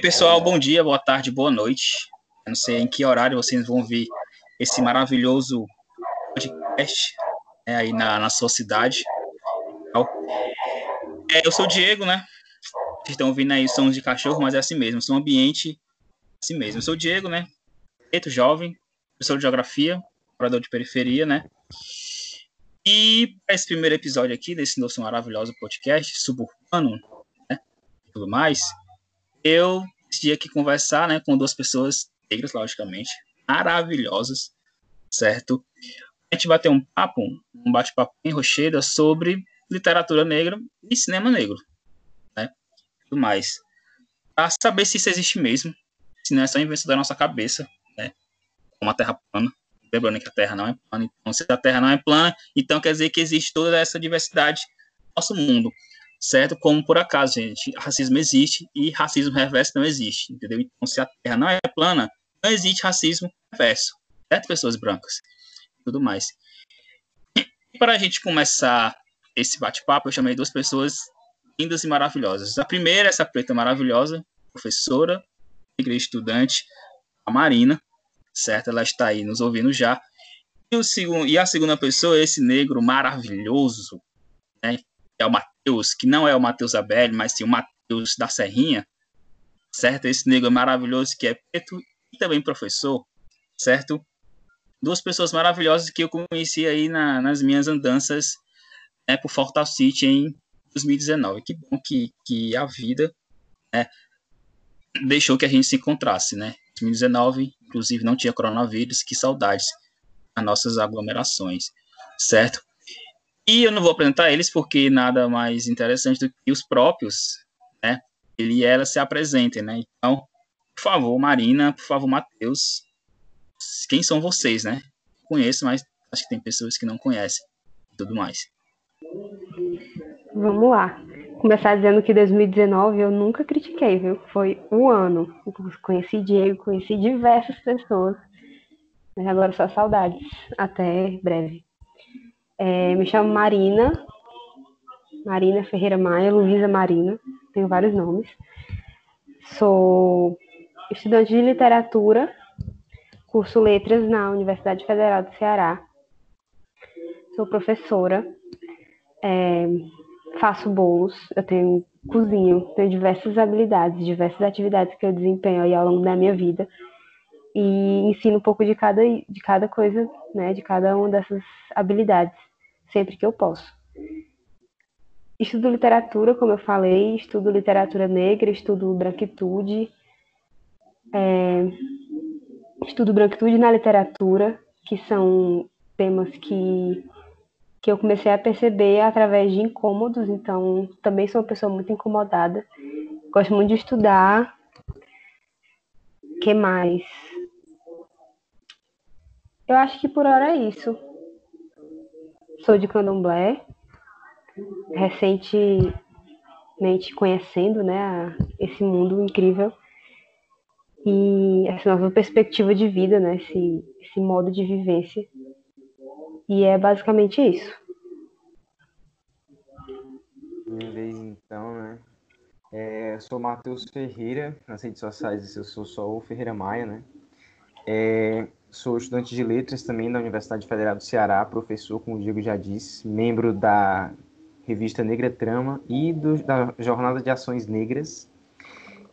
Pessoal, bom dia, boa tarde, boa noite. Eu não sei em que horário vocês vão ver esse maravilhoso podcast né, aí na, na sua cidade. É, eu sou o Diego, né? Vocês estão ouvindo aí sons de cachorro, mas é assim mesmo, um ambiente assim mesmo. Eu sou o Diego, né? Preto jovem, professor de geografia, morador de periferia, né? E esse primeiro episódio aqui desse nosso maravilhoso podcast suburbano, né? Tudo mais, eu decidi aqui conversar, né, com duas pessoas negras, logicamente, maravilhosas, certo? A gente vai ter um papo, um bate-papo em Rocheda sobre literatura negra e cinema negro, né? Tudo mais. Para saber se isso existe mesmo, se não é só invenção da nossa cabeça, né? Como a Terra plana. Lembrando que a Terra não é plana. Então, se a Terra não é plana, então quer dizer que existe toda essa diversidade no nosso mundo certo? Como por acaso, gente, racismo existe e racismo reverso não existe, entendeu? Então, se a Terra não é plana, não existe racismo reverso, certo? Pessoas brancas, tudo mais. E para a gente começar esse bate-papo, eu chamei duas pessoas lindas e maravilhosas. A primeira, essa preta maravilhosa, professora, igreja estudante, a Marina, certo? Ela está aí nos ouvindo já. E, o segundo, e a segunda pessoa, esse negro maravilhoso, né? é o Matheus, que não é o Matheus Abelli, mas sim o Matheus da Serrinha, certo? Esse negro maravilhoso que é preto e também professor, certo? Duas pessoas maravilhosas que eu conheci aí na, nas minhas andanças né, por Fortal City em 2019. Que bom que, que a vida né, deixou que a gente se encontrasse, né? 2019, inclusive, não tinha coronavírus, que saudades as nossas aglomerações, certo? E eu não vou apresentar eles porque nada mais interessante do que os próprios, né? Ele e ela se apresentem, né? Então, por favor, Marina, por favor, Matheus, quem são vocês, né? Conheço, mas acho que tem pessoas que não conhecem e tudo mais. Vamos lá. Começar dizendo que 2019 eu nunca critiquei, viu? Foi um ano. Conheci Diego, conheci diversas pessoas. Mas agora só saudades. Até breve. É, me chamo Marina, Marina Ferreira Maia, Luísa Marina, tenho vários nomes. Sou estudante de literatura, curso letras na Universidade Federal do Ceará. Sou professora, é, faço bolos, eu tenho cozinho, tenho diversas habilidades, diversas atividades que eu desempenho ao longo da minha vida e ensino um pouco de cada, de cada coisa, né, de cada uma dessas habilidades sempre que eu posso. Estudo literatura, como eu falei, estudo literatura negra, estudo branquitude, é, estudo branquitude na literatura, que são temas que, que eu comecei a perceber através de incômodos, então também sou uma pessoa muito incomodada. Gosto muito de estudar. que mais? Eu acho que por hora é isso. Sou de Candomblé, recentemente conhecendo né, esse mundo incrível e essa nova perspectiva de vida, né, esse, esse modo de vivência. E é basicamente isso. Minha vez então, né? É, sou Matheus Ferreira, nas redes sociais eu sou só o Ferreira Maia, né? É, sou estudante de letras também da Universidade Federal do Ceará, professor, como o Diego já disse, membro da revista Negra Trama e do, da Jornada de Ações Negras.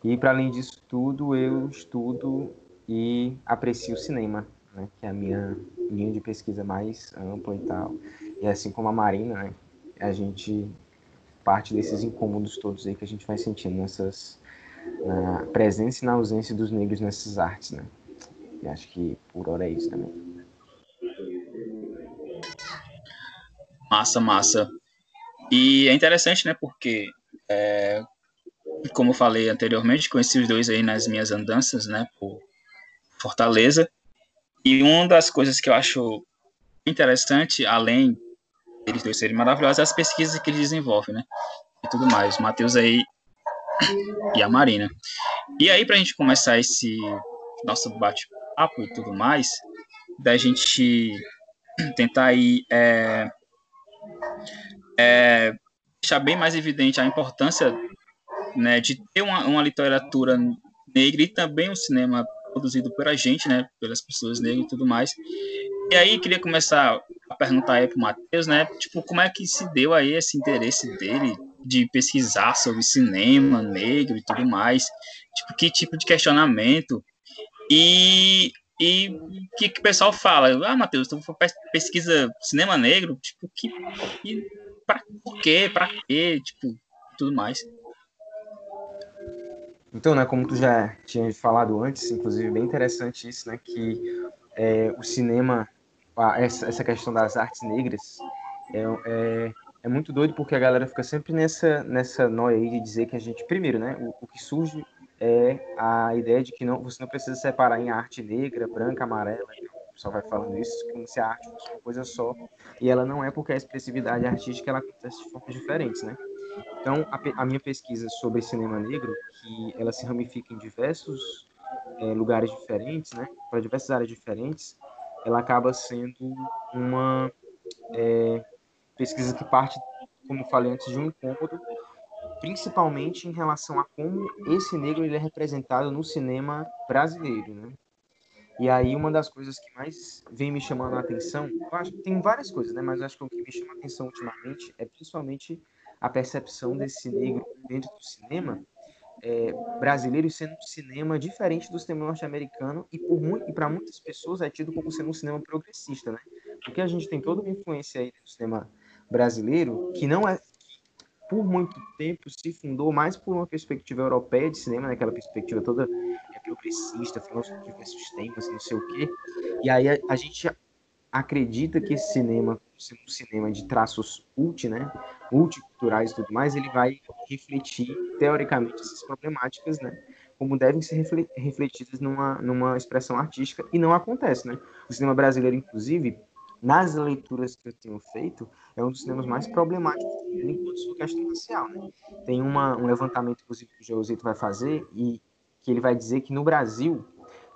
E, para além disso tudo, eu estudo e aprecio o cinema, né, que é a minha linha de pesquisa mais ampla e tal. E assim como a Marina, né, a gente parte desses incômodos todos aí que a gente vai sentindo nessas na presença e na ausência dos negros nessas artes, né? E acho que por hora é isso também. Massa, massa. E é interessante, né? Porque, é, como eu falei anteriormente, conheci os dois aí nas minhas andanças, né? Por Fortaleza. E uma das coisas que eu acho interessante, além deles dois serem maravilhosos, é as pesquisas que eles desenvolvem, né? E tudo mais. O Matheus aí e a Marina. E aí, para a gente começar esse nosso bate papo e tudo mais, da gente tentar aí é, é, deixar bem mais evidente a importância né, de ter uma, uma literatura negra e também um cinema produzido por a gente, né, pelas pessoas negras e tudo mais. E aí queria começar a perguntar aí pro Matheus, né, tipo, como é que se deu aí esse interesse dele de pesquisar sobre cinema negro e tudo mais, tipo, que tipo de questionamento e e que, que o pessoal fala? Ah, Matheus, tu pesquisa cinema negro? Tipo, que, que pra, quê? Pra quê? Tipo, tudo mais. Então, né, como tu já tinha falado antes, inclusive bem interessante isso, né, que é, o cinema, essa, essa questão das artes negras, é, é, é, muito doido porque a galera fica sempre nessa, nessa noia aí de dizer que a gente, primeiro, né, o, o que surge é a ideia de que não, você não precisa separar em arte negra, branca, amarela, pessoal vai falando isso, como se a arte fosse uma coisa só, e ela não é porque a expressividade artística ela acontece de formas diferentes, né? Então, a, a, minha pesquisa sobre cinema negro, que ela se ramifica em diversos é, lugares diferentes, né, para diversas áreas diferentes, ela acaba sendo uma é, pesquisa que parte, como falei antes, de um incômodo, principalmente em relação a como esse negro ele é representado no cinema brasileiro, né? E aí uma das coisas que mais vem me chamando a atenção, eu acho que tem várias coisas, né? Mas acho que o que me chama a atenção ultimamente é principalmente a percepção desse negro dentro do cinema é, brasileiro sendo um cinema diferente do cinema norte-americano e por muito, e para muitas pessoas é tido como sendo um cinema progressista, né? Porque a gente tem toda uma influência aí do cinema brasileiro que não é por muito tempo se fundou mais por uma perspectiva europeia de cinema, né? aquela perspectiva toda é, progressista, falando sobre diversos temas, não sei o quê. E aí a, a gente acredita que esse cinema, um cinema de traços multi, né, multiculturais e tudo mais, ele vai refletir, teoricamente, essas problemáticas, né, como devem ser refletidas numa, numa expressão artística, e não acontece, né. O cinema brasileiro, inclusive, nas leituras que eu tenho feito, é um dos cinemas mais problemáticos enquanto sua questão racial, né. Tem uma, um levantamento, inclusive, que o Josito vai fazer, e que ele vai dizer que no Brasil,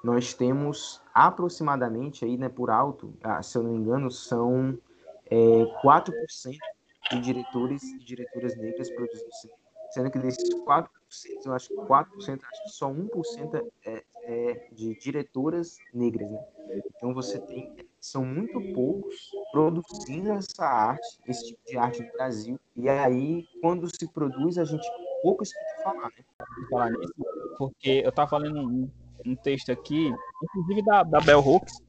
nós temos aproximadamente aí, né, por alto, ah, se eu não me engano, são é, 4% de diretores e diretoras negras produzindo cinema. Sendo que desses 4%, eu acho que 4%, acho que só 1% é, é de diretoras negras, né? Então você tem, são muito poucos produzindo essa arte, esse tipo de arte no Brasil. E aí, quando se produz, a gente pouco escuta falar, né? Falar nisso, porque eu tava falando um, um texto aqui, inclusive da, da Bell Hooks,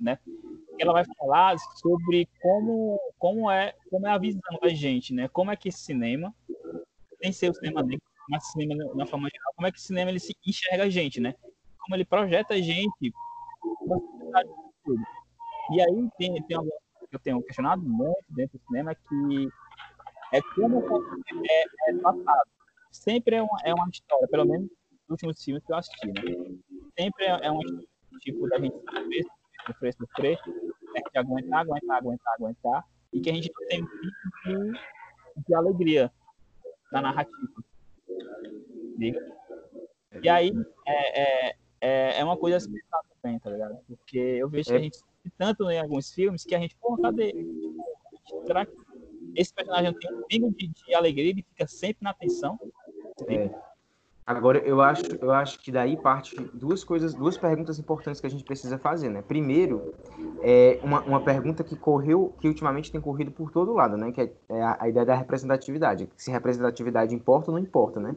né? Ela vai falar sobre como, como, é, como é a visão da gente, né? Como é que esse cinema, sem ser o cinema negro, mas cinema na forma geral, como é que o cinema ele se enxerga a gente, né? Como ele projeta a gente e aí tem, tem algo que eu tenho questionado muito dentro do cinema que é como é, é tratado. Sempre é uma, é uma história, pelo menos últimos filmes que eu assisti, né? Sempre é, é um tipo da gente sofrer, sofrer, sofrer, é que aguentar, aguentar, aguentar, aguentar, e que a gente não tem muito de, de alegria na narrativa. Liga? E aí é, é, é, é uma coisa assim também, tá ligado? Porque eu vejo que a é. gente tanto em alguns filmes que a gente, pô, cadê? Será que esse personagem tem um pingo de, de alegria e fica sempre na atenção? É. Agora, eu acho, eu acho que daí parte duas coisas, duas perguntas importantes que a gente precisa fazer, né? Primeiro, é uma, uma pergunta que correu, que ultimamente tem corrido por todo lado, né? Que é, é a, a ideia da representatividade. Se representatividade importa ou não importa, né?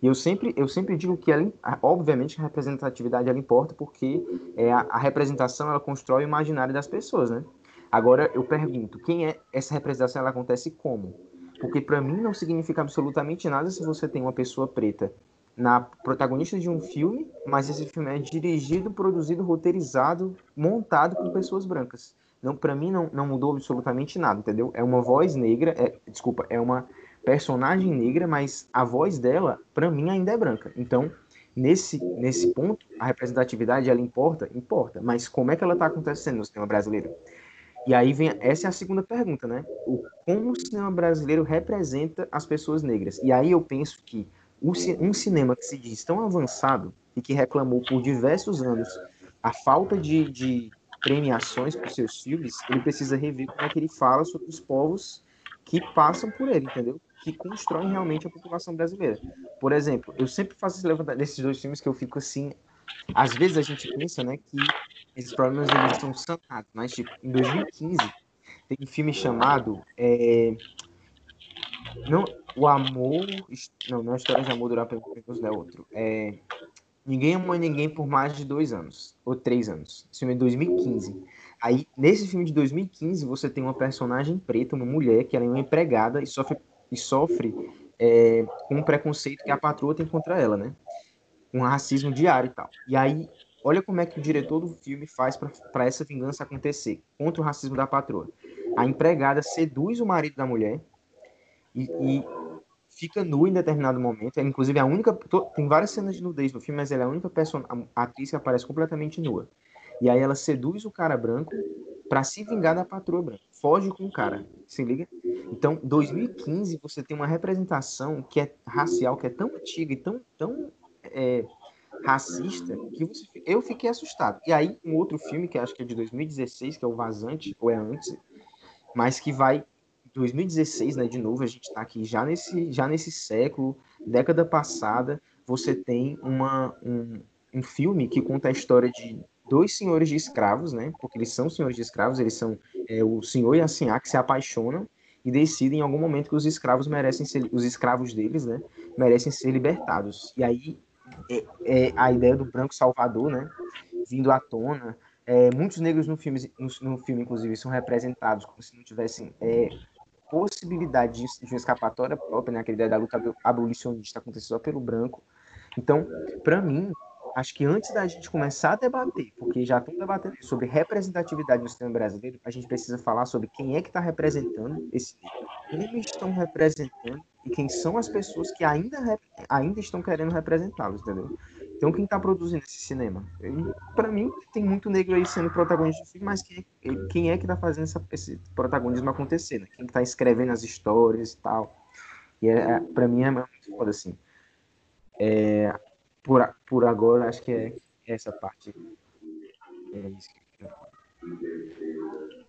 E eu sempre, eu sempre digo que, ela, obviamente, a representatividade ela importa porque é a, a representação ela constrói o imaginário das pessoas, né? Agora, eu pergunto, quem é essa representação? Ela acontece como? Porque para mim não significa absolutamente nada se você tem uma pessoa preta na protagonista de um filme, mas esse filme é dirigido, produzido, roteirizado, montado por pessoas brancas. Não, para mim não, não mudou absolutamente nada, entendeu? É uma voz negra, é, desculpa, é uma personagem negra, mas a voz dela, para mim, ainda é branca. Então, nesse nesse ponto, a representatividade ela importa, importa. Mas como é que ela está acontecendo no cinema brasileiro? E aí vem essa é a segunda pergunta, né? O como o cinema brasileiro representa as pessoas negras? E aí eu penso que um cinema que se diz tão avançado e que reclamou por diversos anos a falta de, de premiações para seus filmes, ele precisa rever como é que ele fala sobre os povos que passam por ele, entendeu? que constroem realmente a população brasileira. Por exemplo, eu sempre faço esse levantamento desses dois filmes que eu fico assim. Às vezes a gente pensa, né, que esses problemas eles são sanados, mas tipo, em 2015 tem um filme chamado é, não, o amor. Não, não é história de amor durar pelos é outro. É, ninguém amou ninguém por mais de dois anos. Ou três anos. Esse filme é de 2015. Aí, nesse filme de 2015, você tem uma personagem preta, uma mulher, que ela é uma empregada e sofre, e sofre é, com um preconceito que a patroa tem contra ela, né? Um racismo diário e tal. E aí, olha como é que o diretor do filme faz para essa vingança acontecer contra o racismo da patroa. A empregada seduz o marido da mulher e, e fica nua em determinado momento. É, inclusive, a única. Tem várias cenas de nudez no filme, mas ela é a única person... a atriz que aparece completamente nua. E aí ela seduz o cara branco para se vingar da patroa branca. Foge com o cara. Se liga? Então, 2015, você tem uma representação que é racial, que é tão antiga e tão, tão é, racista, que você, eu fiquei assustado. E aí, um outro filme, que acho que é de 2016, que é o Vazante, ou é antes, mas que vai 2016, né, de novo, a gente está aqui já nesse, já nesse século, década passada, você tem uma, um, um filme que conta a história de dois senhores de escravos, né, porque eles são senhores de escravos, eles são é, o senhor e a senhora que se apaixonam e decidem em algum momento que os escravos merecem ser, os escravos deles, né, merecem ser libertados. E aí é, é a ideia do branco salvador, né, vindo à tona, é, muitos negros no filme, no, no, filme, inclusive, são representados como se não tivessem é, possibilidade de, uma escapatória própria, né? Aquela ideia da luta abolicionista aconteceu só pelo branco. Então, para mim, acho que antes da gente começar a debater, porque já estão debatendo sobre representatividade no sistema brasileiro, a gente precisa falar sobre quem é que está representando esse como estão representando e quem são as pessoas que ainda, ainda estão querendo representá-los, entendeu? Então, quem está produzindo esse cinema? Para mim, tem muito negro aí sendo protagonista do filme, mas quem, quem é que está fazendo essa, esse protagonismo acontecer? Né? Quem está escrevendo as histórias e tal? E é, é para mim é muito foda assim. É, por, por agora, acho que é essa parte. É isso que eu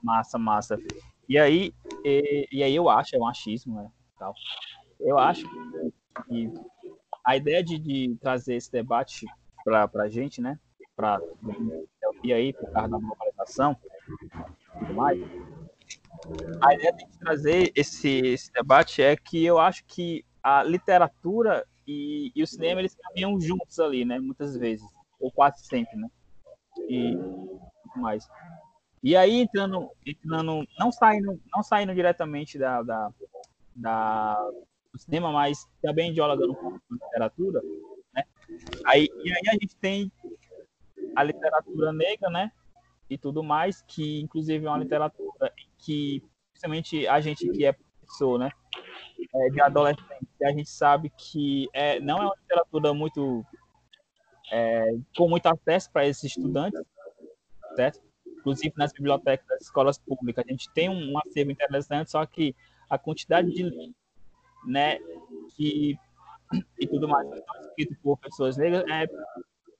Massa, massa. E aí, e, e aí eu acho, é um achismo, né? Tal. Eu acho que a ideia de, de trazer esse debate para a gente, né? Para e aí, por causa da globalização mais. A ideia de trazer esse, esse debate é que eu acho que a literatura e, e o cinema eles caminham juntos ali, né? Muitas vezes, ou quase sempre, né? E mais. E aí entrando, entrando não saindo, não saindo diretamente da, da, da do cinema, mas também dialogando com literatura, né? Aí, e aí a gente tem a literatura negra, né? E tudo mais, que inclusive é uma literatura que, principalmente a gente que é professor, né? É, de adolescente, a gente sabe que é, não é uma literatura muito é, com muito acesso para esses estudantes, certo? Inclusive nas bibliotecas das escolas públicas, a gente tem um acervo interessante, só que a quantidade de né, que, e tudo mais, escrito por pessoas negras, é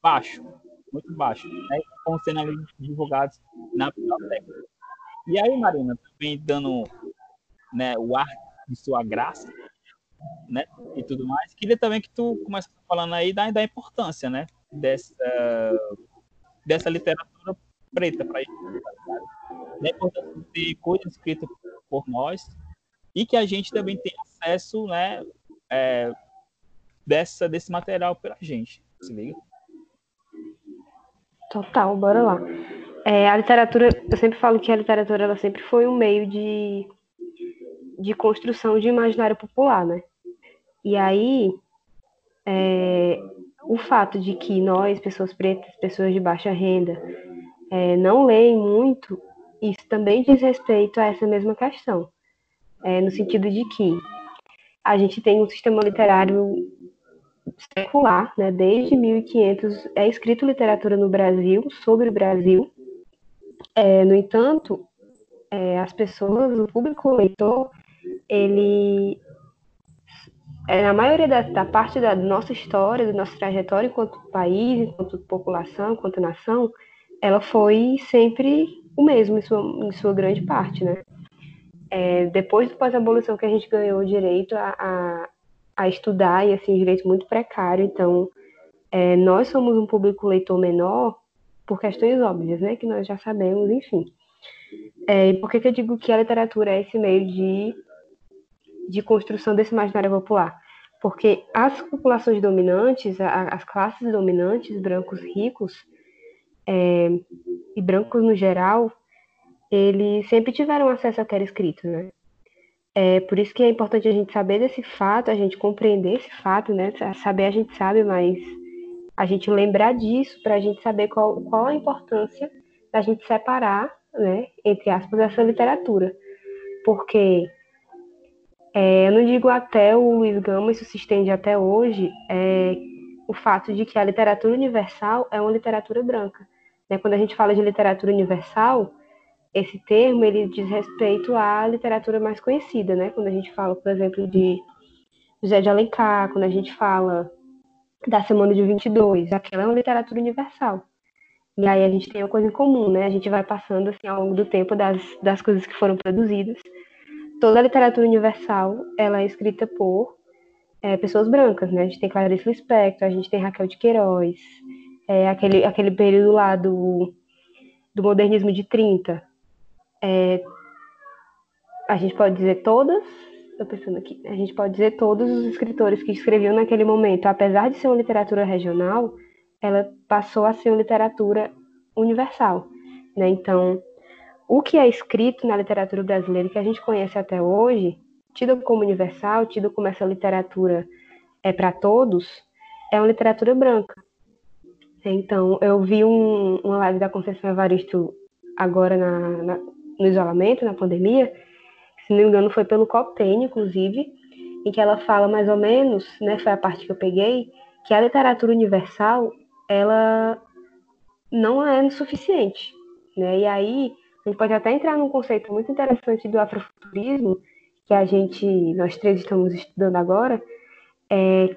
baixo, muito baixo, né, estão sendo ali divulgados na biblioteca. E aí, Marina, também dando né, o ar de sua graça, né, e tudo mais, queria também que tu começasse falando aí da, da importância, né, dessa, dessa literatura preta para gente, importância de ter coisas escritas por nós, e que a gente também tem acesso, né, é, dessa, desse material pela gente. Se liga? Total, bora lá. É, a literatura, eu sempre falo que a literatura ela sempre foi um meio de, de construção de imaginário popular, né? E aí, é, o fato de que nós, pessoas pretas, pessoas de baixa renda, é, não leem muito, isso também diz respeito a essa mesma questão é, no sentido de que a gente tem um sistema literário secular, né, desde 1500 é escrito literatura no Brasil, sobre o Brasil. É, no entanto, é, as pessoas, o público leitor, ele, é, na maioria da, da parte da nossa história, da nossa trajetória enquanto país, enquanto população, enquanto nação, ela foi sempre o mesmo em sua, em sua grande parte, né? é, depois do pós-abolição que a gente ganhou o direito a, a, estudar, e assim, um direito muito precário, então é, nós somos um público leitor menor por questões óbvias, né, que nós já sabemos, enfim. É, por que, que eu digo que a literatura é esse meio de, de construção desse imaginário popular? Porque as populações dominantes, as classes dominantes, brancos ricos, é, e brancos no geral, eles sempre tiveram acesso àquele escrito, né? É por isso que é importante a gente saber desse fato, a gente compreender esse fato, né? Saber a gente sabe, mas a gente lembrar disso para a gente saber qual, qual a importância da gente separar, né, entre aspas, essa literatura. Porque é, eu não digo até o Luiz Gama, isso se estende até hoje, é o fato de que a literatura universal é uma literatura branca. Né? Quando a gente fala de literatura universal, esse termo ele diz respeito à literatura mais conhecida, né? Quando a gente fala, por exemplo, de José de Alencar, quando a gente fala da Semana de 22, aquela é uma literatura universal. E aí a gente tem uma coisa em comum, né? A gente vai passando assim ao longo do tempo das, das coisas que foram produzidas. Toda a literatura universal, ela é escrita por é, pessoas brancas, né? A gente tem Clarice Lispector, a gente tem Raquel de Queiroz, é, aquele, aquele período lá do, do modernismo de 30, é, a gente pode dizer todas, estou pensando aqui, a gente pode dizer todos os escritores que escreviam naquele momento, apesar de ser uma literatura regional, ela passou a ser uma literatura universal, né? Então, o que é escrito na literatura brasileira que a gente conhece até hoje, tido como universal, tido como essa literatura é para todos, é uma literatura branca. Então, eu vi um, uma live da Conceição Evaristo agora na, na, no isolamento, na pandemia, se não me engano foi pelo Copten, inclusive, em que ela fala mais ou menos, né, foi a parte que eu peguei, que a literatura universal, ela não é suficiente, né? E aí a gente pode até entrar num conceito muito interessante do afrofuturismo, que a gente, nós três estamos estudando agora, é,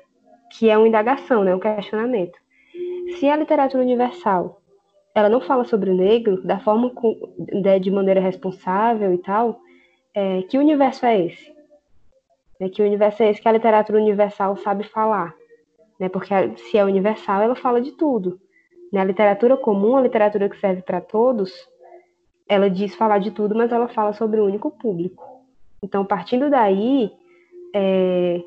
que é uma indagação, né, um questionamento. Se a literatura universal ela não fala sobre o negro da forma com, de, né, de maneira responsável e tal, é, que universo é esse? É, que universo é esse que a literatura universal sabe falar? Né? Porque se é universal, ela fala de tudo. Né? A literatura comum, a literatura que serve para todos, ela diz falar de tudo, mas ela fala sobre o único público. Então, partindo daí, é,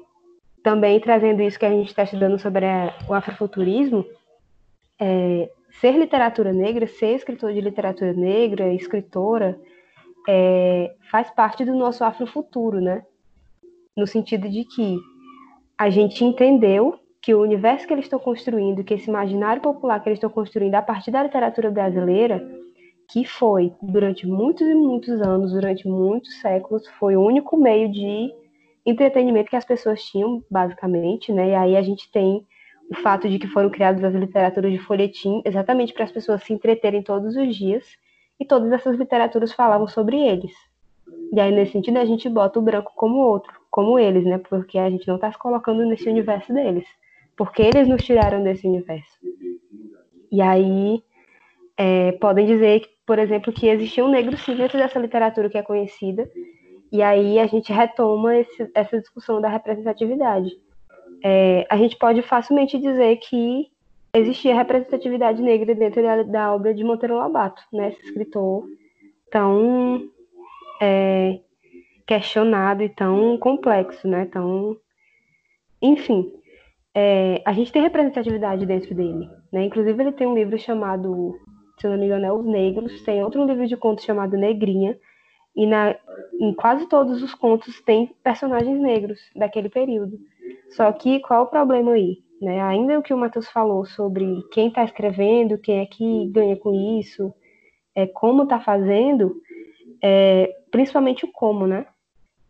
também trazendo isso que a gente está estudando sobre a, o afrofuturismo, é, ser literatura negra, ser escritor de literatura negra, escritora, é, faz parte do nosso afrofuturo, né? No sentido de que a gente entendeu que o universo que eles estão construindo, que esse imaginário popular que eles estão construindo a partir da literatura brasileira, que foi durante muitos e muitos anos, durante muitos séculos, foi o único meio de entretenimento que as pessoas tinham, basicamente, né? E aí a gente tem o fato de que foram criadas as literaturas de folhetim exatamente para as pessoas se entreterem todos os dias, e todas essas literaturas falavam sobre eles. E aí, nesse sentido, a gente bota o branco como outro, como eles, né? Porque a gente não está se colocando nesse universo deles. Porque eles nos tiraram desse universo. E aí, é, podem dizer, por exemplo, que existia um negro sim dentro dessa literatura que é conhecida. E aí a gente retoma esse, essa discussão da representatividade é, a gente pode facilmente dizer que existia representatividade negra dentro da, da obra de Monteiro Lobato, né? Esse escritor tão é, questionado e tão complexo, né? Tão, enfim, é, a gente tem representatividade dentro dele, né? Inclusive ele tem um livro chamado, se não me engano, é Os Negros, tem outro livro de contos chamado Negrinha, e na, em quase todos os contos tem personagens negros daquele período. Só que qual o problema aí? Né? Ainda o que o Matheus falou sobre quem está escrevendo, quem é que ganha com isso, é, como está fazendo, é, principalmente o como, né?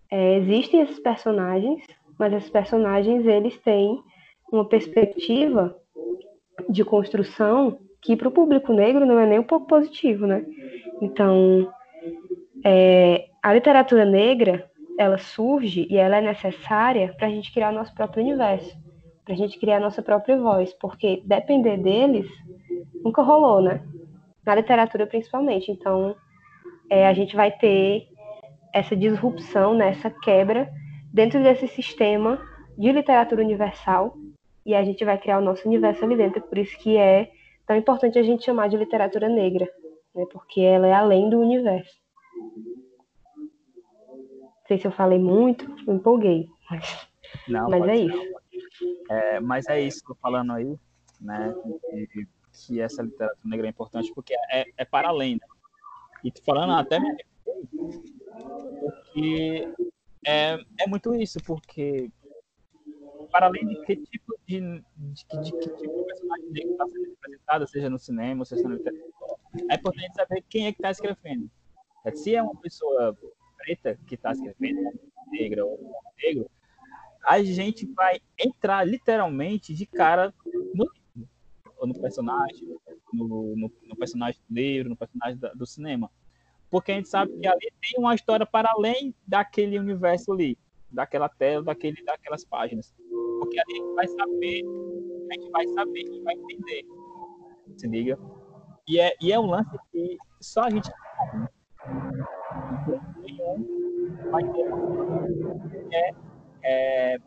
É, existem esses personagens, mas esses personagens eles têm uma perspectiva de construção que para o público negro não é nem um pouco positivo, né? Então, é, a literatura negra ela surge e ela é necessária para a gente criar nosso próprio universo, para a gente criar nossa própria voz, porque depender deles nunca rolou, né? Na literatura principalmente. Então, é, a gente vai ter essa disrupção, né, essa quebra dentro desse sistema de literatura universal e a gente vai criar o nosso universo ali dentro. Por isso que é tão importante a gente chamar de literatura negra, né, porque ela é além do universo. Sei se eu falei muito, eu empolguei, mas, Não, mas é ser. isso. É, mas é isso que eu tô falando aí, né? Que, que essa literatura negra é importante porque é, é para além, né? E tô falando até me porque é, é muito isso, porque para além de que tipo de, de, de, de que tipo de personagem negro está sendo representado, seja no cinema, seja na literatura, é importante saber quem é que está escrevendo. Se é uma pessoa preta que está escrevendo, negra ou negro, a gente vai entrar literalmente de cara no, no personagem, no, no, no, personagem do livro, no personagem da, do cinema. Porque a gente sabe que ali tem uma história para além daquele universo ali, daquela tela, daquele, daquelas páginas. Porque ali a gente vai saber, a gente vai saber e vai entender. Se liga? E é, e é um lance que só a gente sabe. Vai ter é é,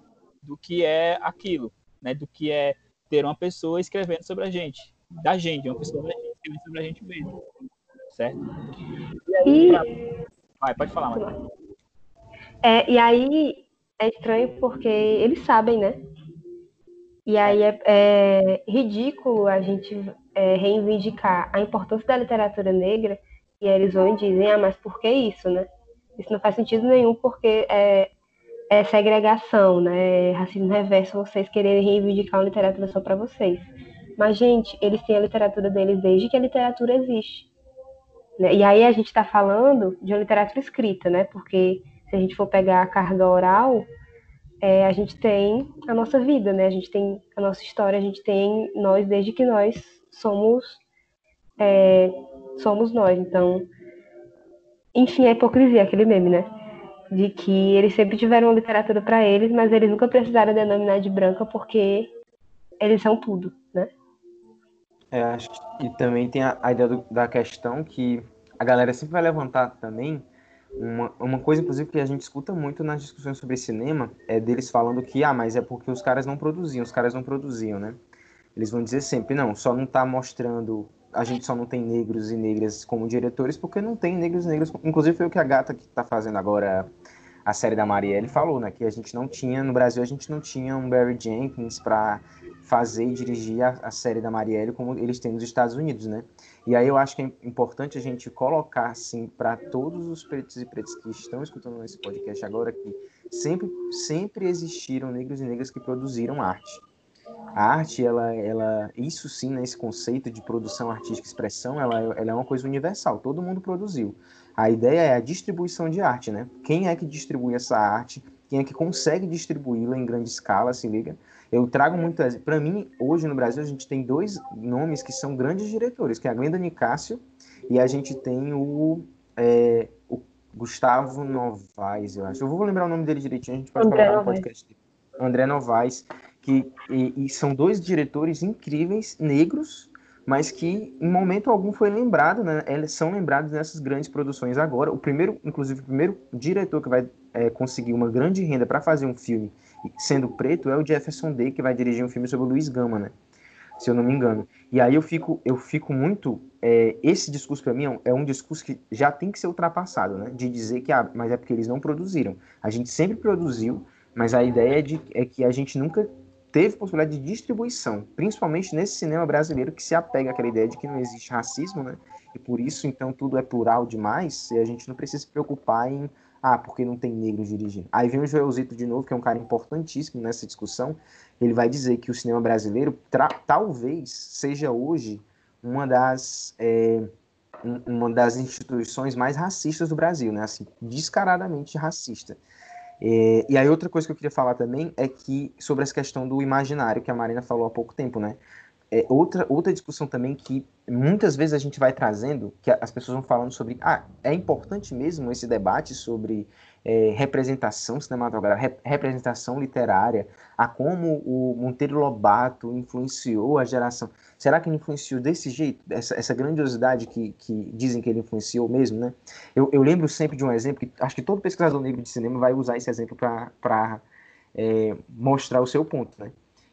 do que é aquilo, né? Do que é ter uma pessoa escrevendo sobre a gente, da gente, uma pessoa da gente escrevendo sobre a gente mesmo, certo? E aí, pra... vai, pode falar, Maria. É, e aí é estranho porque eles sabem, né? E aí é, é ridículo a gente é, reivindicar a importância da literatura negra e eles vão e dizem, ah, mas por que isso, né? Isso não faz sentido nenhum porque é, é segregação, né? Racismo reverso, vocês quererem reivindicar uma literatura só para vocês. Mas, gente, eles têm a literatura deles desde que a literatura existe. Né? E aí a gente está falando de uma literatura escrita, né? Porque se a gente for pegar a carga oral, é, a gente tem a nossa vida, né? A gente tem a nossa história, a gente tem nós desde que nós somos é, somos nós. Então, enfim, a hipocrisia, aquele meme, né? de que eles sempre tiveram literatura para eles, mas eles nunca precisaram denominar de branca porque eles são tudo, né? É, acho que, e também tem a, a ideia do, da questão que a galera sempre vai levantar também uma, uma coisa, inclusive, que a gente escuta muito nas discussões sobre cinema é deles falando que, ah, mas é porque os caras não produziam, os caras não produziam, né? Eles vão dizer sempre, não, só não tá mostrando a gente só não tem negros e negras como diretores porque não tem negros e negras. Inclusive foi o que a Gata que está fazendo agora a série da Marielle falou, né? Que a gente não tinha, no Brasil, a gente não tinha um Barry Jenkins para fazer e dirigir a, a, série da Marielle como eles têm nos Estados Unidos, né? E aí eu acho que é importante a gente colocar, assim, para todos os pretos e pretas que estão escutando esse podcast agora, que sempre, sempre existiram negros e negras que produziram arte. A arte, ela, ela, isso sim, né, esse conceito de produção artística e expressão, ela, ela é uma coisa universal, todo mundo produziu. A ideia é a distribuição de arte, né? Quem é que distribui essa arte? Quem é que consegue distribuí-la em grande escala, se liga? Eu trago muitas. Para mim, hoje no Brasil, a gente tem dois nomes que são grandes diretores, que é a Glenda Nicásio e a gente tem o, é, o Gustavo Novaes, eu acho. Eu vou lembrar o nome dele direitinho, a gente pode André falar no podcast dele. André Novaes que e, e, são dois diretores incríveis, negros, mas que em momento algum foi lembrado, né? Eles são lembrados nessas grandes produções agora. O primeiro, inclusive, o primeiro diretor que vai é, conseguir uma grande renda para fazer um filme sendo preto é o Jefferson Day, que vai dirigir um filme sobre o Luiz Gama, né? Se eu não me engano. E aí eu fico, eu fico muito. É, esse discurso para mim é um discurso que já tem que ser ultrapassado, né? De dizer que, ah, mas é porque eles não produziram. A gente sempre produziu, mas a ideia é, de, é que a gente nunca teve possibilidade de distribuição, principalmente nesse cinema brasileiro que se apega àquela ideia de que não existe racismo, né? E por isso, então, tudo é plural demais e a gente não precisa se preocupar em, ah, porque não tem negros dirigindo. Aí vem o Joelzito de novo, que é um cara importantíssimo nessa discussão, ele vai dizer que o cinema brasileiro talvez seja hoje uma das... É, uma das instituições mais racistas do Brasil, né? Assim, descaradamente racista. É, e aí outra coisa que eu queria falar também é que sobre essa questão do imaginário que a Marina falou há pouco tempo, né? É outra, outra discussão também que muitas vezes a gente vai trazendo, que as pessoas vão falando sobre, ah, é importante mesmo esse debate sobre é, representação cinematográfica, representação literária, a como o Monteiro Lobato influenciou a geração. Será que ele influenciou desse jeito, essa, essa grandiosidade que, que dizem que ele influenciou mesmo, né? Eu, eu lembro sempre de um exemplo que acho que todo pesquisador negro de cinema vai usar esse exemplo para é, mostrar o seu ponto, né?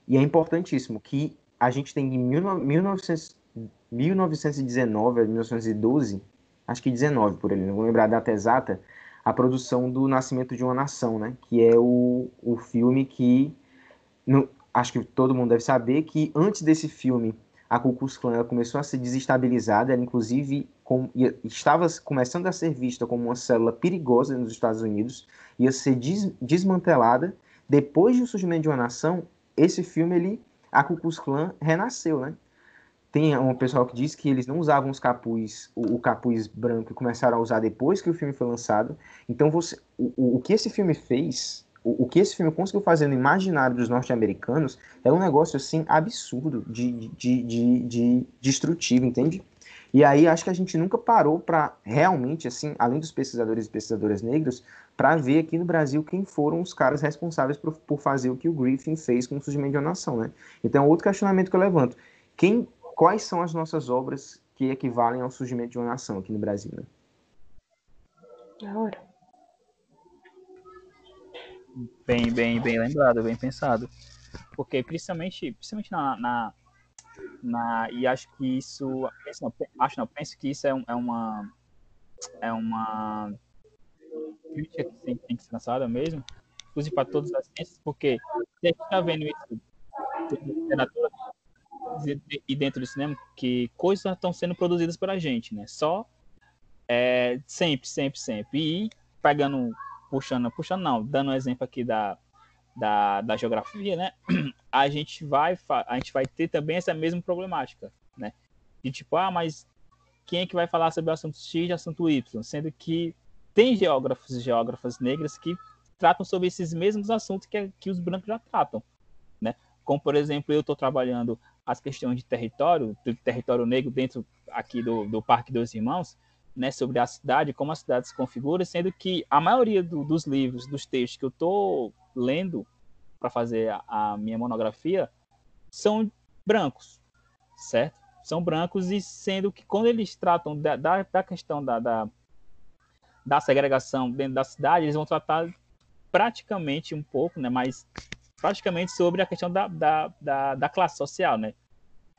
E é importantíssimo que a gente tem em 1900, 1919 a 1912, acho que 19 por ali, não vou lembrar a data exata, a produção do Nascimento de uma Nação, né? Que é o, o filme que, no, acho que todo mundo deve saber que antes desse filme a Ku Klux Klan começou a ser desestabilizada, ela inclusive com, ia, estava começando a ser vista como uma célula perigosa nos Estados Unidos, ia ser des, desmantelada. Depois do surgimento de uma nação, esse filme ele a Ku Klux Klan renasceu, né? Tem um pessoal que diz que eles não usavam os capuz, o, o capuz branco e começaram a usar depois que o filme foi lançado. Então, você, o, o que esse filme fez, o, o que esse filme conseguiu fazer no imaginário dos norte-americanos é um negócio, assim, absurdo, de, de, de, de destrutivo, entende? E aí acho que a gente nunca parou para realmente, assim, além dos pesquisadores e pesquisadoras negros, para ver aqui no Brasil quem foram os caras responsáveis por, por, fazer o que o Griffin fez com o surgimento de uma nação, né? Então, outro questionamento que eu levanto. Quem quais são as nossas obras que equivalem ao surgimento de uma nação aqui no Brasil, né? Da hora. Bem, bem, bem lembrado, bem pensado. Porque principalmente, principalmente na, na, na e acho que isso, penso não, acho não, penso que isso é, um, é uma é uma crítica que tem, tem que ser lançada mesmo, inclusive para todas as ciências, porque se a gente está vendo isso literatura e dentro do cinema que coisas estão sendo produzidas pela gente, né? Só é, sempre, sempre, sempre. E pegando, puxando, puxando não, dando um exemplo aqui da, da, da geografia, né? A gente vai a gente vai ter também essa mesma problemática, né? De tipo, ah, mas quem é que vai falar sobre o assunto X e assunto Y? Sendo que tem geógrafos e geógrafas negras que tratam sobre esses mesmos assuntos que, que os brancos já tratam, né? Como, por exemplo, eu estou trabalhando as questões de território, do território negro dentro aqui do, do Parque dos Irmãos, né, sobre a cidade, como a cidade se configura, sendo que a maioria do, dos livros, dos textos que eu estou lendo para fazer a, a, minha monografia são brancos, certo? São brancos e sendo que quando eles tratam da, da, da questão da, da, da segregação dentro da cidade, eles vão tratar praticamente um pouco, né, mas praticamente sobre a questão da, da, da, da classe social, né?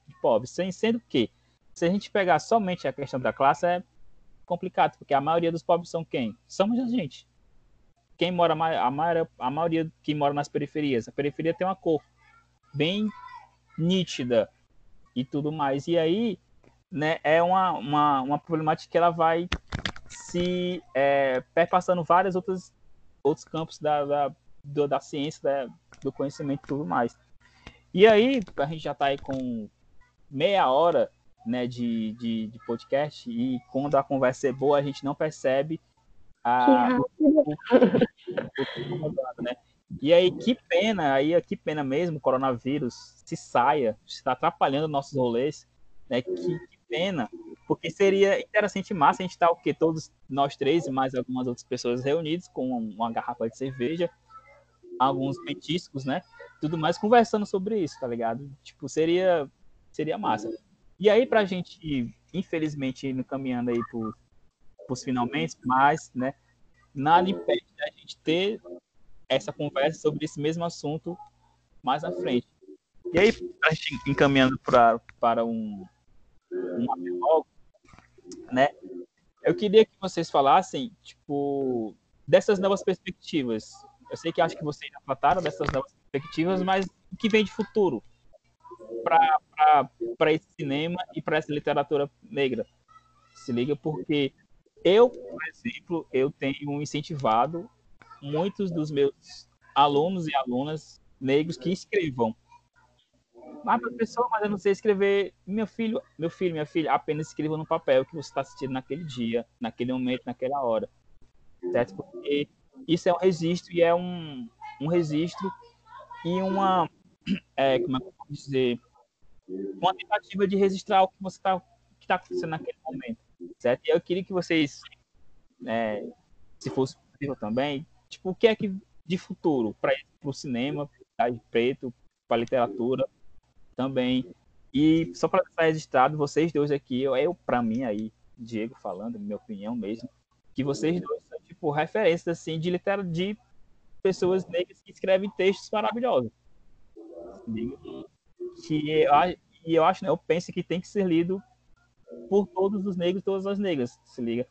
De pobres. Sendo que, se a gente pegar somente a questão da classe, é complicado, porque a maioria dos pobres são quem? Somos a gente. Quem mora, a maioria, a maioria que mora nas periferias. A periferia tem uma cor bem nítida e tudo mais. E aí, né, é uma, uma, uma problemática que ela vai se é, perpassando vários outros, outros campos da, da, do, da ciência, da, do conhecimento e tudo mais. E aí, a gente já está aí com meia hora né, de, de, de, podcast e quando a conversa é boa, a gente não percebe a, o, o, né? E aí, que pena, aí que pena mesmo, o coronavírus se saia, está atrapalhando nossos rolês, né? Que, que pena, porque seria interessante massa a gente estar tá, o quê? Todos nós três e mais algumas outras pessoas reunidos com uma garrafa de cerveja alguns petiscos, né? Tudo mais conversando sobre isso, tá ligado? Tipo, seria seria massa. E aí pra gente, infelizmente, indo caminhando aí pro, pros finalmente, mas, né, nada impede da gente ter essa conversa sobre esse mesmo assunto mais à frente. E aí, a gente encaminhando pra, para um, um né, eu queria que vocês falassem, tipo, dessas novas perspectivas, eu sei que acho que vocês já trataram dessas novas perspectivas, mas o que vem de futuro para esse cinema e para essa literatura negra? Se liga, porque eu, por exemplo, eu tenho incentivado muitos dos meus alunos e alunas negros que escrevam. Ah, professor, mas eu não sei escrever. Meu filho, meu filho, minha filha, apenas escreva no papel que você está assistindo naquele dia, naquele momento, naquela hora. Certo? Porque isso é um registro e é um, um registro e uma, é, como é que eu posso dizer, uma tentativa de registrar o que você está está acontecendo naquele momento, certo? E eu queria que vocês, é, se fosse possível também, tipo, o que é que de futuro para o cinema, para preto, para literatura também. E só para estar registrado, vocês dois aqui, eu, eu para mim aí, Diego falando, minha opinião mesmo, que vocês dois são tipo referências assim de literatura de pessoas negras que escrevem textos maravilhosos. Que eu, e eu acho, né, eu penso que tem que ser lido por todos os negros todas as negras, se liga.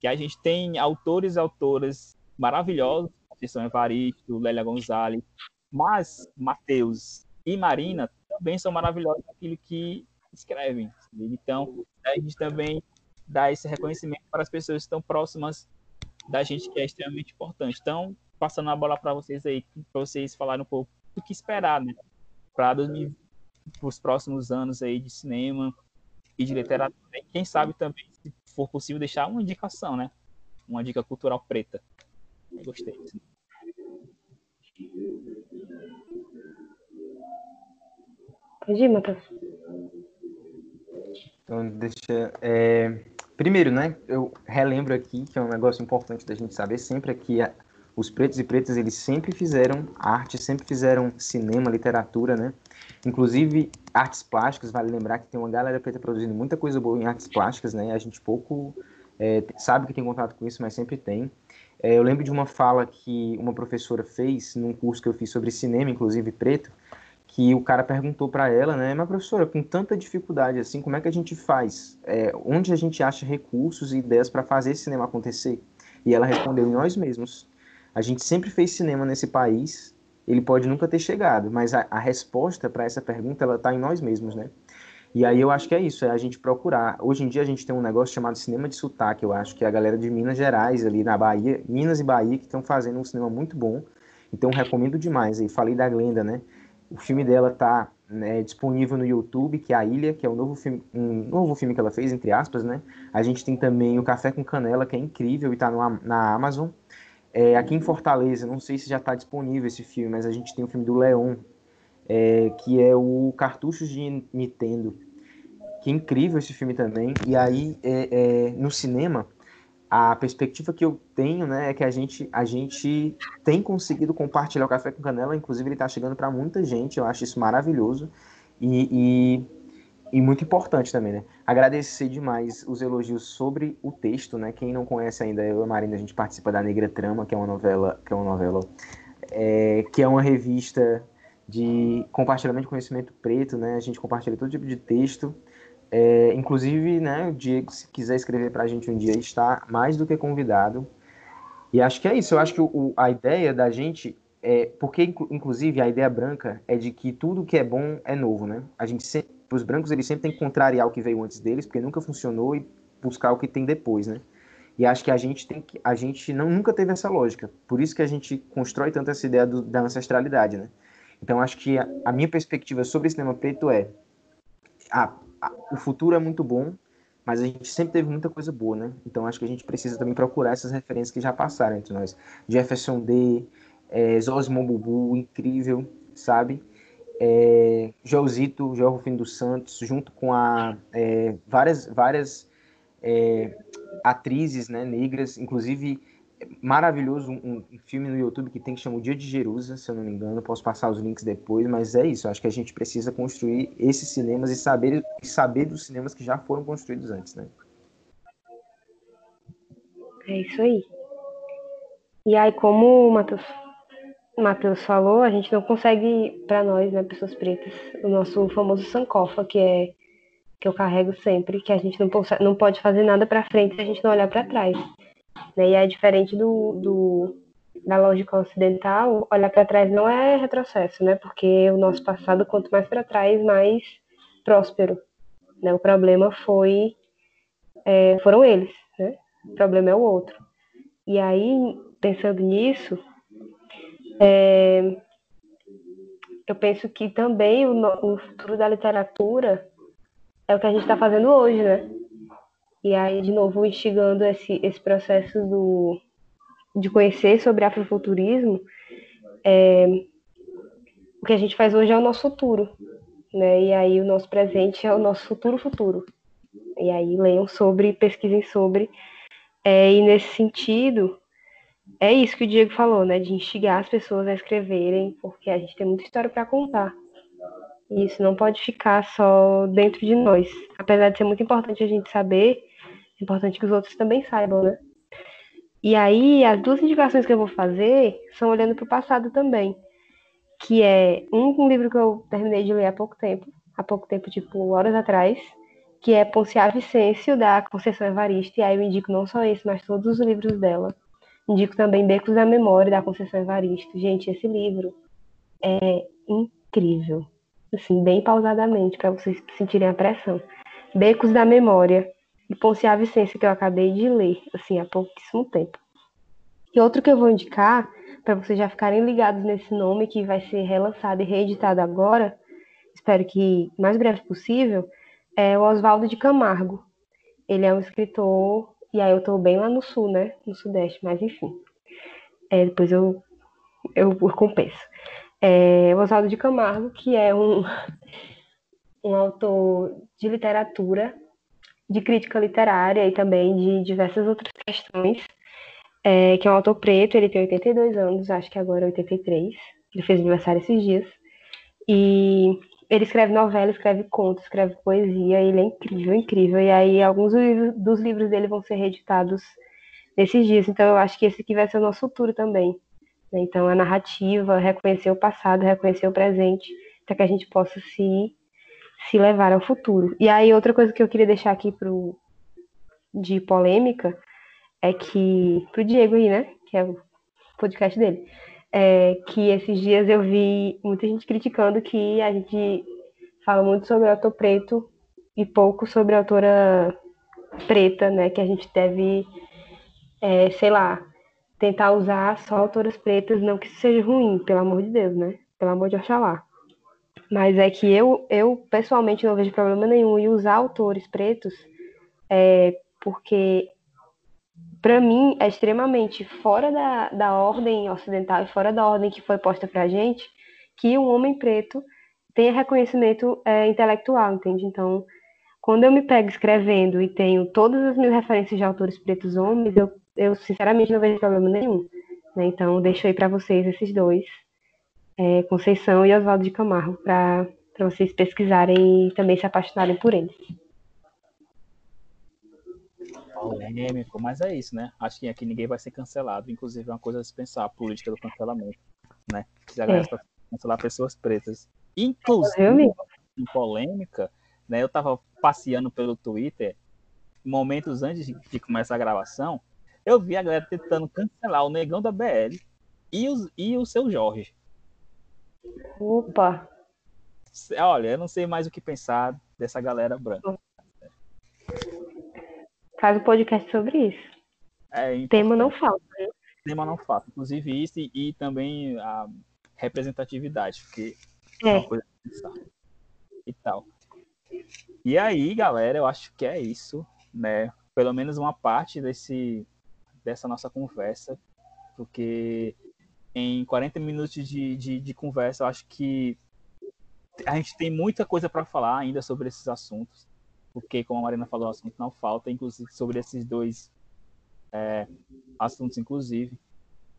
Que a gente tem autores e autoras maravilhosos, Conceição Evaristo, Lélia Gonzalez, mas Mateus e Marina também são maravilhosos naquilo que escrevem. Então, a gente também dá esse reconhecimento para as pessoas que estão próximas da gente, que é extremamente importante. Então, passando a bola para vocês aí, para vocês falarem um pouco do que esperar, né? Para os próximos anos aí de cinema e de literatura. E quem sabe também, se for possível, deixar uma indicação, né? Uma dica cultural preta. Eu gostei. Pode ir, Matheus. Então, deixa. É... Primeiro, né? Eu relembro aqui que é um negócio importante da gente saber sempre é que a... os pretos e pretas eles sempre fizeram arte, sempre fizeram cinema, literatura, né? Inclusive artes plásticas. Vale lembrar que tem uma galera preta produzindo muita coisa boa em artes plásticas, né? A gente pouco é, sabe que tem contato com isso, mas sempre tem. É, eu lembro de uma fala que uma professora fez num curso que eu fiz sobre cinema, inclusive preto, que o cara perguntou para ela, né, mas professora, com tanta dificuldade assim, como é que a gente faz? É, onde a gente acha recursos e ideias para fazer esse cinema acontecer? E ela respondeu em nós mesmos. A gente sempre fez cinema nesse país, ele pode nunca ter chegado, mas a, a resposta para essa pergunta ela está em nós mesmos, né? E aí eu acho que é isso, é a gente procurar. Hoje em dia a gente tem um negócio chamado cinema de sotaque, eu acho que é a galera de Minas Gerais ali na Bahia, Minas e Bahia que estão fazendo um cinema muito bom. Então recomendo demais. E falei da Glenda, né? O filme dela tá né, disponível no YouTube, que é A Ilha, que é um novo filme, um novo filme que ela fez, entre aspas, né? A gente tem também o Café com Canela, que é incrível e tá no, na Amazon. É, aqui em Fortaleza, não sei se já está disponível esse filme, mas a gente tem o filme do Leon, é, que é o Cartuchos de Nintendo, que é incrível esse filme também. E aí, é, é, no cinema, a perspectiva que eu tenho, né, é que a gente, a gente tem conseguido compartilhar o Café com Canela, inclusive ele está chegando para muita gente, eu acho isso maravilhoso. E, e, e, muito importante também, né. Agradecer demais os elogios sobre o texto, né, quem não conhece ainda, eu e a Marina, a gente participa da Negra Trama, que é uma novela, que é uma novela, é, que é uma revista de compartilhamento de conhecimento preto, né, a gente compartilha todo tipo de texto, é, inclusive, né, o Diego, se quiser escrever para a gente um dia, está mais do que convidado. E acho que é isso. Eu acho que o, a ideia da gente é. Porque, inclusive, a ideia branca é de que tudo que é bom é novo, né? A gente sempre. Os brancos, eles sempre têm que contrariar o que veio antes deles, porque nunca funcionou, e buscar o que tem depois, né? E acho que a gente tem que. A gente não, nunca teve essa lógica. Por isso que a gente constrói tanto essa ideia do, da ancestralidade, né? Então, acho que a, a minha perspectiva sobre cinema preto é. Ah, o futuro é muito bom, mas a gente sempre teve muita coisa boa, né? Então acho que a gente precisa também procurar essas referências que já passaram entre nós. Jefferson D, é, Zosmo Bubu, incrível, sabe? É, Joãozito, João Rufino dos Santos, junto com a, é, várias, várias é, atrizes né, negras, inclusive maravilhoso um, um, filme no YouTube que tem que chamar O Dia de Jerusa, se eu não me engano, posso passar os links depois, mas é isso, acho que a gente precisa construir esses cinemas e saber, e saber dos cinemas que já foram construídos antes, né? É isso aí. E aí, como o Matheus, Matheus falou, a gente não consegue, para nós, né, pessoas pretas, o nosso famoso sankofa, que é que eu carrego sempre, que a gente não, não pode fazer nada para frente se a gente não olhar para trás. Né? E é diferente do, do da lógica ocidental, olhar para trás não é retrocesso, né? Porque o nosso passado, quanto mais para trás, mais próspero. Né? O problema foi é, foram eles, né? O problema é o outro. E aí, pensando nisso, é, eu penso que também o, o futuro da literatura é o que a gente está fazendo hoje, né? E aí, de novo, instigando esse, esse processo do, de conhecer sobre afrofuturismo, é, o que a gente faz hoje é o nosso futuro, né? E aí o nosso presente é o nosso futuro futuro. E aí leiam sobre, pesquisem sobre. É, e nesse sentido, é isso que o Diego falou, né? De instigar as pessoas a escreverem, porque a gente tem muita história para contar. E isso não pode ficar só dentro de nós. Apesar de ser muito importante a gente saber, é importante que os outros também saibam, né? E aí, as duas indicações que eu vou fazer são olhando para o passado também. Que é um livro que eu terminei de ler há pouco tempo, há pouco tempo, tipo, horas atrás, que é Ponciá Vicêncio, da Conceição Evaristo, e aí eu indico não só esse, mas todos os livros dela. Indico também Becos da Memória, da Conceição Evaristo. Gente, esse livro é incrível. Assim, bem pausadamente, para vocês sentirem a pressão. Becos da Memória e Ponciá Vicência, que eu acabei de ler, assim, há pouquíssimo tempo. E outro que eu vou indicar, para vocês já ficarem ligados nesse nome, que vai ser relançado e reeditado agora, espero que mais breve possível, é o Oswaldo de Camargo. Ele é um escritor, e aí eu estou bem lá no sul, né? No sudeste, mas enfim. É, depois eu, eu compenso. É, o Oswaldo de Camargo, que é um, um autor de literatura, de crítica literária e também de diversas outras questões, é, que é um autor preto, ele tem 82 anos, acho que agora é 83, ele fez aniversário esses dias, e ele escreve novela, escreve contos, escreve poesia, ele é incrível, incrível. E aí alguns dos livros dele vão ser reeditados nesses dias. Então eu acho que esse aqui vai ser o nosso futuro também. Né? Então a narrativa, reconhecer o passado, reconhecer o presente, para que a gente possa se, se levar ao futuro. E aí outra coisa que eu queria deixar aqui pro, de polêmica é que, pro Diego aí, né? Que é o podcast dele é, que esses dias eu vi muita gente criticando que a gente fala muito sobre o autor preto e pouco sobre a autora preta, né? Que a gente deve, é, sei lá, tentar usar só autoras pretas, não que isso seja ruim, pelo amor de Deus, né? Pelo amor de Oxalá. Mas é que eu, eu pessoalmente não vejo problema nenhum em usar autores pretos, é, porque para mim, é extremamente fora da, da ordem ocidental e fora da ordem que foi posta para a gente que um homem preto tenha reconhecimento é, intelectual, entende? Então, quando eu me pego escrevendo e tenho todas as minhas referências de autores pretos homens, eu, eu sinceramente não vejo problema nenhum. Né? Então, deixo aí para vocês esses dois, é, Conceição e Oswaldo de Camargo, para vocês pesquisarem e também se apaixonarem por eles polêmico, mas é isso, né? Acho que aqui ninguém vai ser cancelado. Inclusive, é uma coisa a se pensar, a política do cancelamento, né? Se a galera é. cancelar pessoas pretas. Inclusive, em polêmica, né? Eu tava passeando pelo Twitter, momentos antes de começar a gravação, eu vi a galera tentando cancelar o Negão da BL e, os, e o seu Jorge. Opa! Olha, eu não sei mais o que pensar dessa galera branca. Faz um podcast sobre isso. É, então, tema não falta. Né? Tema não falta. Inclusive isso e, e também a representatividade, porque é, é uma coisa a pensar. E tal. E aí, galera, eu acho que é isso, né? Pelo menos uma parte desse, dessa nossa conversa, porque em 40 minutos de, de, de conversa, eu acho que a gente tem muita coisa para falar ainda sobre esses assuntos porque, como a Marina falou, o assunto não falta, inclusive sobre esses dois é, assuntos, inclusive.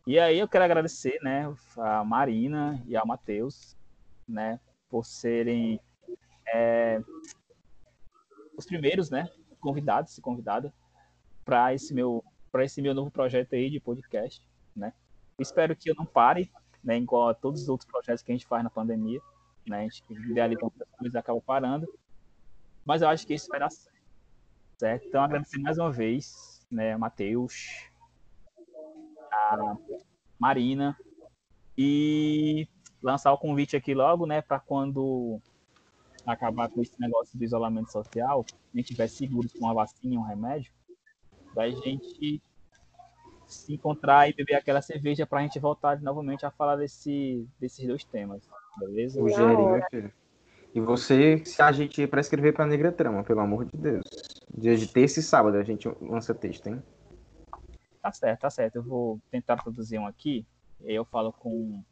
E aí eu quero agradecer, né, a Marina e ao Matheus, né, por serem é, os primeiros, né, convidados e convidada para esse meu para esse meu novo projeto aí de podcast, né. Espero que eu não pare, né, igual a todos os outros projetos que a gente faz na pandemia, né, a gente idealiza coisas acaba parando, mas eu acho que isso vai dar certo. certo? Então, agradecer mais uma vez, né, Matheus, a Marina, e lançar o convite aqui logo, né, para quando acabar com esse negócio do isolamento social, a gente tiver seguros com uma vacina e um remédio, da gente se encontrar e beber aquela cerveja para a gente voltar novamente a falar desse, desses dois temas, beleza? O filho. E você se ajeite para escrever para Negra Trama, pelo amor de Deus. Dia de terça e sábado a gente lança texto, hein? Tá certo, tá certo. Eu vou tentar produzir um aqui e aí eu falo com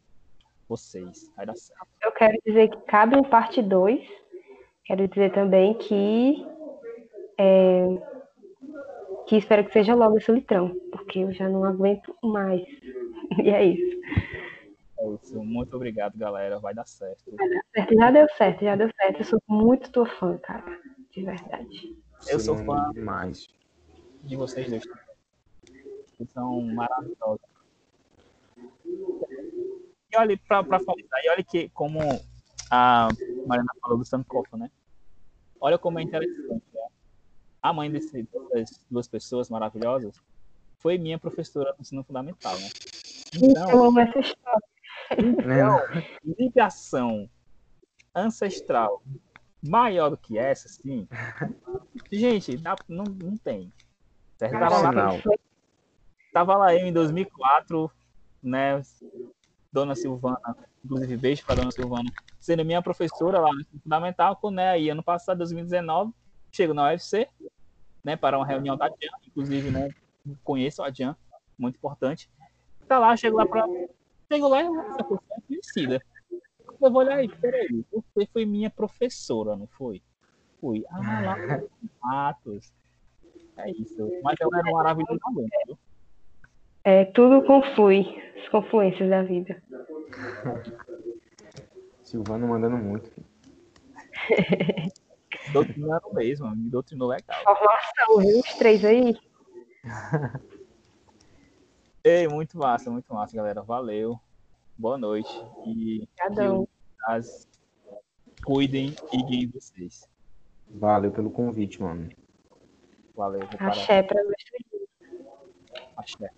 vocês. Vai dar certo. Eu quero dizer que cabe um parte 2. Quero dizer também que é, que espero que seja logo esse litrão, porque eu já não aguento mais. E é isso. Isso. Muito obrigado, galera. Vai dar certo. certo. Já deu certo, já deu certo. Eu sou muito tua fã, cara. De verdade. Eu sou fã. Demais. de vocês dois. Vocês são maravilhosos. E olha, pra, pra finalizar, e olha que como a Mariana falou do Sankofa, né? Olha como é interessante. Né? A mãe desse, dessas duas pessoas maravilhosas foi minha professora no ensino fundamental, né? Então, eu amo essa história. Então, ligação ancestral maior do que essa, assim, gente, não, não tem. Certo? Tava lá, tava lá eu em 2004, né, Dona Silvana, inclusive beijo pra Dona Silvana, sendo minha professora lá no fundamental, né, aí ano passado, 2019, chego na UFC, né, para uma reunião da Jan, inclusive, né, conheço a Jan, muito importante. Tá lá, chego lá pra... Chego lá e essa pessoa é conhecida. Eu vou olhar aí, peraí, você foi minha professora, não foi? Fui. Ah, lá no Matos. É isso. Mas ela era um maravilhoso aluno, viu? É, tudo conflui, as confluências da vida. Silvano mandando muito. Doutrinando mesmo, me doutrinou legal. Formação, viu? Os três aí. Ei, muito massa, muito massa, galera. Valeu. Boa noite. E as cuidem e guiem vocês. Valeu pelo convite, mano. Valeu. Axé pra nós. Axé.